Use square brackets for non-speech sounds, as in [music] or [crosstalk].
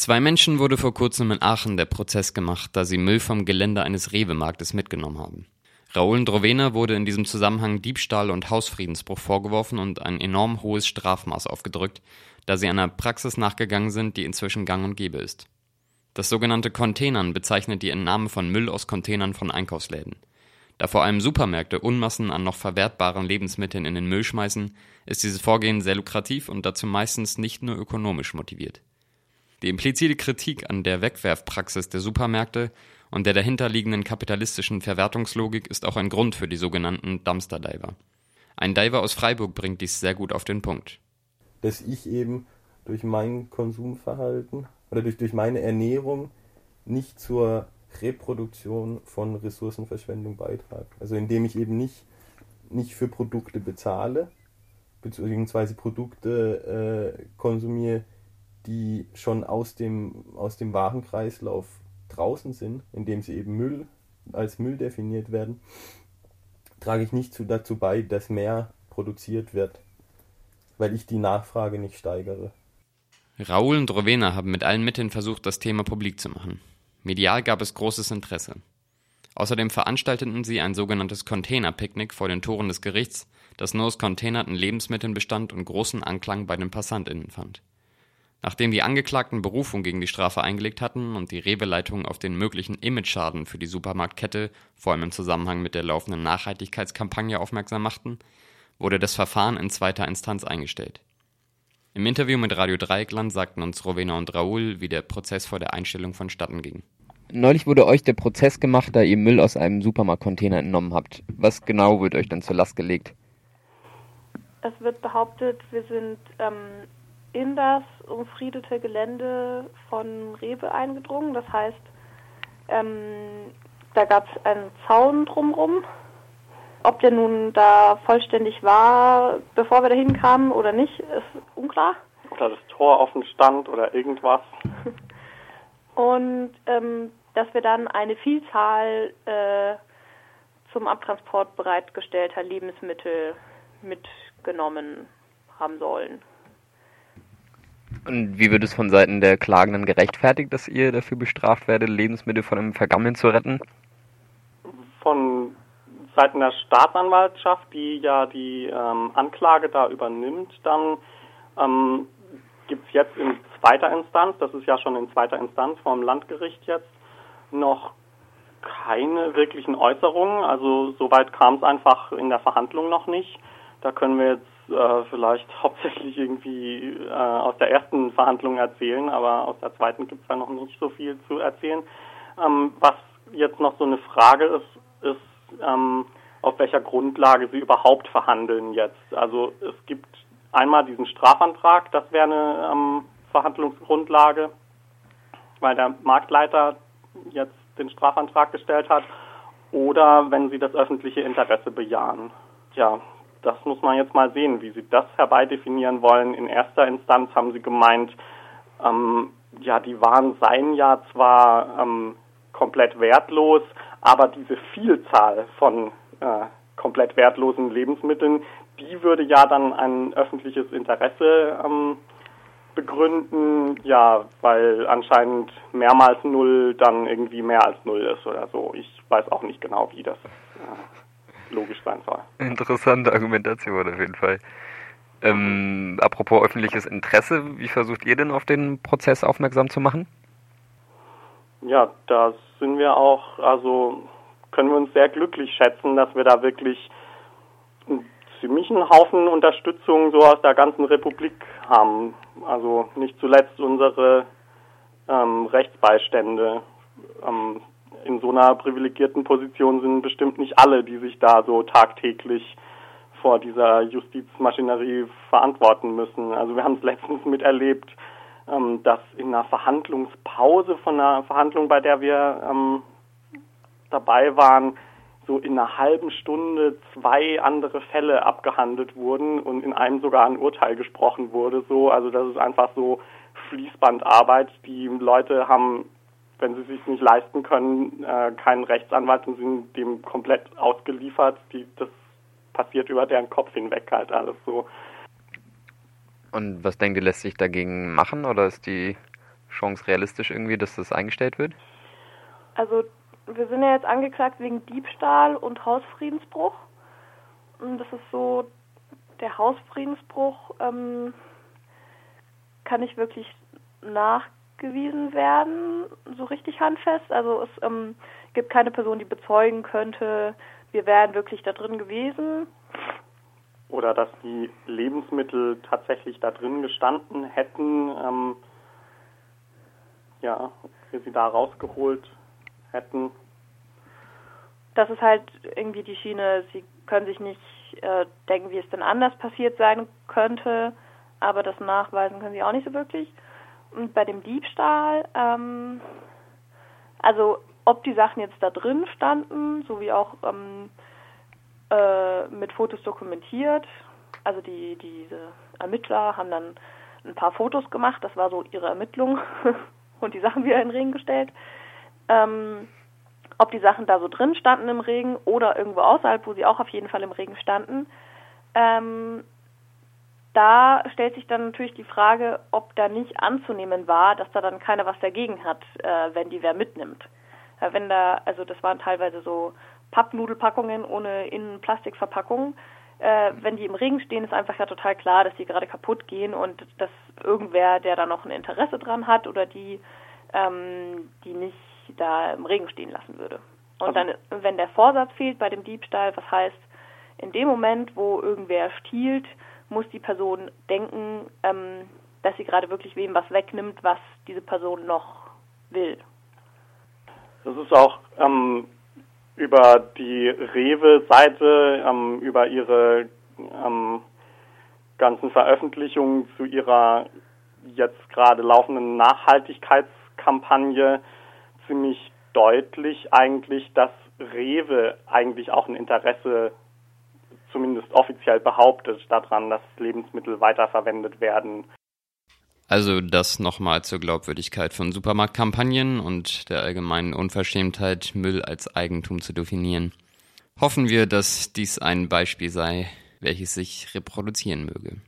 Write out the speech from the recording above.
Zwei Menschen wurde vor kurzem in Aachen der Prozess gemacht, da sie Müll vom Gelände eines Rewe-Marktes mitgenommen haben. Raoul Ndrovena wurde in diesem Zusammenhang Diebstahl und Hausfriedensbruch vorgeworfen und ein enorm hohes Strafmaß aufgedrückt, da sie einer Praxis nachgegangen sind, die inzwischen gang und gäbe ist. Das sogenannte Containern bezeichnet die Entnahme von Müll aus Containern von Einkaufsläden. Da vor allem Supermärkte Unmassen an noch verwertbaren Lebensmitteln in den Müll schmeißen, ist dieses Vorgehen sehr lukrativ und dazu meistens nicht nur ökonomisch motiviert. Die implizite Kritik an der Wegwerfpraxis der Supermärkte und der dahinterliegenden kapitalistischen Verwertungslogik ist auch ein Grund für die sogenannten Dumpster Diver. Ein Diver aus Freiburg bringt dies sehr gut auf den Punkt. Dass ich eben durch mein Konsumverhalten oder durch, durch meine Ernährung nicht zur Reproduktion von Ressourcenverschwendung beitrage. Also indem ich eben nicht, nicht für Produkte bezahle, beziehungsweise Produkte äh, konsumiere, die schon aus dem, aus dem Warenkreislauf draußen sind, indem sie eben Müll als Müll definiert werden, trage ich nicht zu, dazu bei, dass mehr produziert wird, weil ich die Nachfrage nicht steigere. Raoul und Rowena haben mit allen Mitteln versucht, das Thema publik zu machen. Medial gab es großes Interesse. Außerdem veranstalteten sie ein sogenanntes Container-Picknick vor den Toren des Gerichts, das nur aus containerten Lebensmitteln bestand und großen Anklang bei den PassantInnen fand. Nachdem die Angeklagten Berufung gegen die Strafe eingelegt hatten und die Rewe-Leitung auf den möglichen Imageschaden für die Supermarktkette, vor allem im Zusammenhang mit der laufenden Nachhaltigkeitskampagne, aufmerksam machten, wurde das Verfahren in zweiter Instanz eingestellt. Im Interview mit Radio Dreieckland sagten uns Rowena und Raoul, wie der Prozess vor der Einstellung vonstatten ging. Neulich wurde euch der Prozess gemacht, da ihr Müll aus einem Supermarktcontainer entnommen habt. Was genau wird euch dann zur Last gelegt? Es wird behauptet, wir sind ähm, in das umfriedete Gelände von Rewe eingedrungen. Das heißt, ähm, da gab es einen Zaun drumrum. Ob der nun da vollständig war, bevor wir da hinkamen oder nicht, ist unklar. Oder das Tor offen stand oder irgendwas. [laughs] Und ähm, dass wir dann eine Vielzahl äh, zum Abtransport bereitgestellter Lebensmittel mitgenommen haben sollen. Und wie wird es von Seiten der Klagenden gerechtfertigt, dass ihr dafür bestraft werdet, Lebensmittel von einem Vergammeln zu retten? Von Seiten der Staatsanwaltschaft, die ja die ähm, Anklage da übernimmt, dann ähm, gibt es jetzt in zweiter Instanz, das ist ja schon in zweiter Instanz vom Landgericht jetzt, noch keine wirklichen Äußerungen. Also soweit kam es einfach in der Verhandlung noch nicht. Da können wir jetzt äh, vielleicht hauptsächlich irgendwie äh, aus der ersten Verhandlung erzählen, aber aus der zweiten gibt es ja noch nicht so viel zu erzählen. Ähm, was jetzt noch so eine Frage ist, ist, ähm, auf welcher Grundlage sie überhaupt verhandeln jetzt. Also es gibt einmal diesen Strafantrag, das wäre eine ähm, Verhandlungsgrundlage, weil der Marktleiter jetzt den Strafantrag gestellt hat, oder wenn sie das öffentliche Interesse bejahen. Ja, das muss man jetzt mal sehen, wie Sie das herbeidefinieren wollen. In erster Instanz haben Sie gemeint, ähm, ja, die Waren seien ja zwar ähm, komplett wertlos, aber diese Vielzahl von äh, komplett wertlosen Lebensmitteln, die würde ja dann ein öffentliches Interesse ähm, begründen, ja, weil anscheinend mehrmals null dann irgendwie mehr als null ist oder so. Ich weiß auch nicht genau, wie das. Äh, logisch sein soll. Interessante Argumentation auf jeden Fall. Ähm, apropos öffentliches Interesse, wie versucht ihr denn auf den Prozess aufmerksam zu machen? Ja, da sind wir auch, also können wir uns sehr glücklich schätzen, dass wir da wirklich einen ziemlichen Haufen Unterstützung so aus der ganzen Republik haben. Also nicht zuletzt unsere ähm, Rechtsbeistände. Ähm, in so einer privilegierten Position sind bestimmt nicht alle, die sich da so tagtäglich vor dieser Justizmaschinerie verantworten müssen. Also wir haben es letztens miterlebt, ähm, dass in einer Verhandlungspause von einer Verhandlung, bei der wir ähm, dabei waren, so in einer halben Stunde zwei andere Fälle abgehandelt wurden und in einem sogar ein Urteil gesprochen wurde. So, also das ist einfach so Fließbandarbeit. Die Leute haben wenn sie sich nicht leisten können, äh, keinen Rechtsanwalt und sind dem komplett ausgeliefert. Die, das passiert über deren Kopf hinweg halt alles so. Und was denkt ihr, lässt sich dagegen machen oder ist die Chance realistisch irgendwie, dass das eingestellt wird? Also wir sind ja jetzt angeklagt wegen Diebstahl und Hausfriedensbruch. Und das ist so, der Hausfriedensbruch ähm, kann nicht wirklich nachgewiesen werden, so richtig handfest. Also es ähm, gibt keine Person, die bezeugen könnte, wir wären wirklich da drin gewesen. Oder dass die Lebensmittel tatsächlich da drin gestanden hätten, ähm, ja, wir sie da rausgeholt hätten. Das ist halt irgendwie die Schiene, sie können sich nicht äh, denken, wie es denn anders passiert sein könnte, aber das nachweisen können sie auch nicht so wirklich. Und bei dem Diebstahl, ähm, also ob die Sachen jetzt da drin standen, sowie auch ähm, äh, mit Fotos dokumentiert. Also die diese Ermittler haben dann ein paar Fotos gemacht, das war so ihre Ermittlung [laughs] und die Sachen wieder in den Regen gestellt. Ähm, ob die Sachen da so drin standen im Regen oder irgendwo außerhalb, wo sie auch auf jeden Fall im Regen standen. Ähm, da stellt sich dann natürlich die Frage, ob da nicht anzunehmen war, dass da dann keiner was dagegen hat, äh, wenn die wer mitnimmt. Äh, wenn da, also das waren teilweise so Pappnudelpackungen ohne Innenplastikverpackung. Äh, wenn die im Regen stehen, ist einfach ja total klar, dass die gerade kaputt gehen und dass irgendwer, der da noch ein Interesse dran hat oder die, ähm, die nicht da im Regen stehen lassen würde. Und dann, wenn der Vorsatz fehlt bei dem Diebstahl, was heißt, in dem Moment, wo irgendwer stiehlt, muss die Person denken, ähm, dass sie gerade wirklich wem was wegnimmt, was diese Person noch will. Das ist auch ähm, über die Rewe-Seite, ähm, über ihre ähm, ganzen Veröffentlichungen zu ihrer jetzt gerade laufenden Nachhaltigkeitskampagne ziemlich deutlich eigentlich, dass Rewe eigentlich auch ein Interesse zumindest offiziell behauptet daran, dass Lebensmittel weiterverwendet werden. Also das nochmal zur Glaubwürdigkeit von Supermarktkampagnen und der allgemeinen Unverschämtheit, Müll als Eigentum zu definieren. Hoffen wir, dass dies ein Beispiel sei, welches sich reproduzieren möge.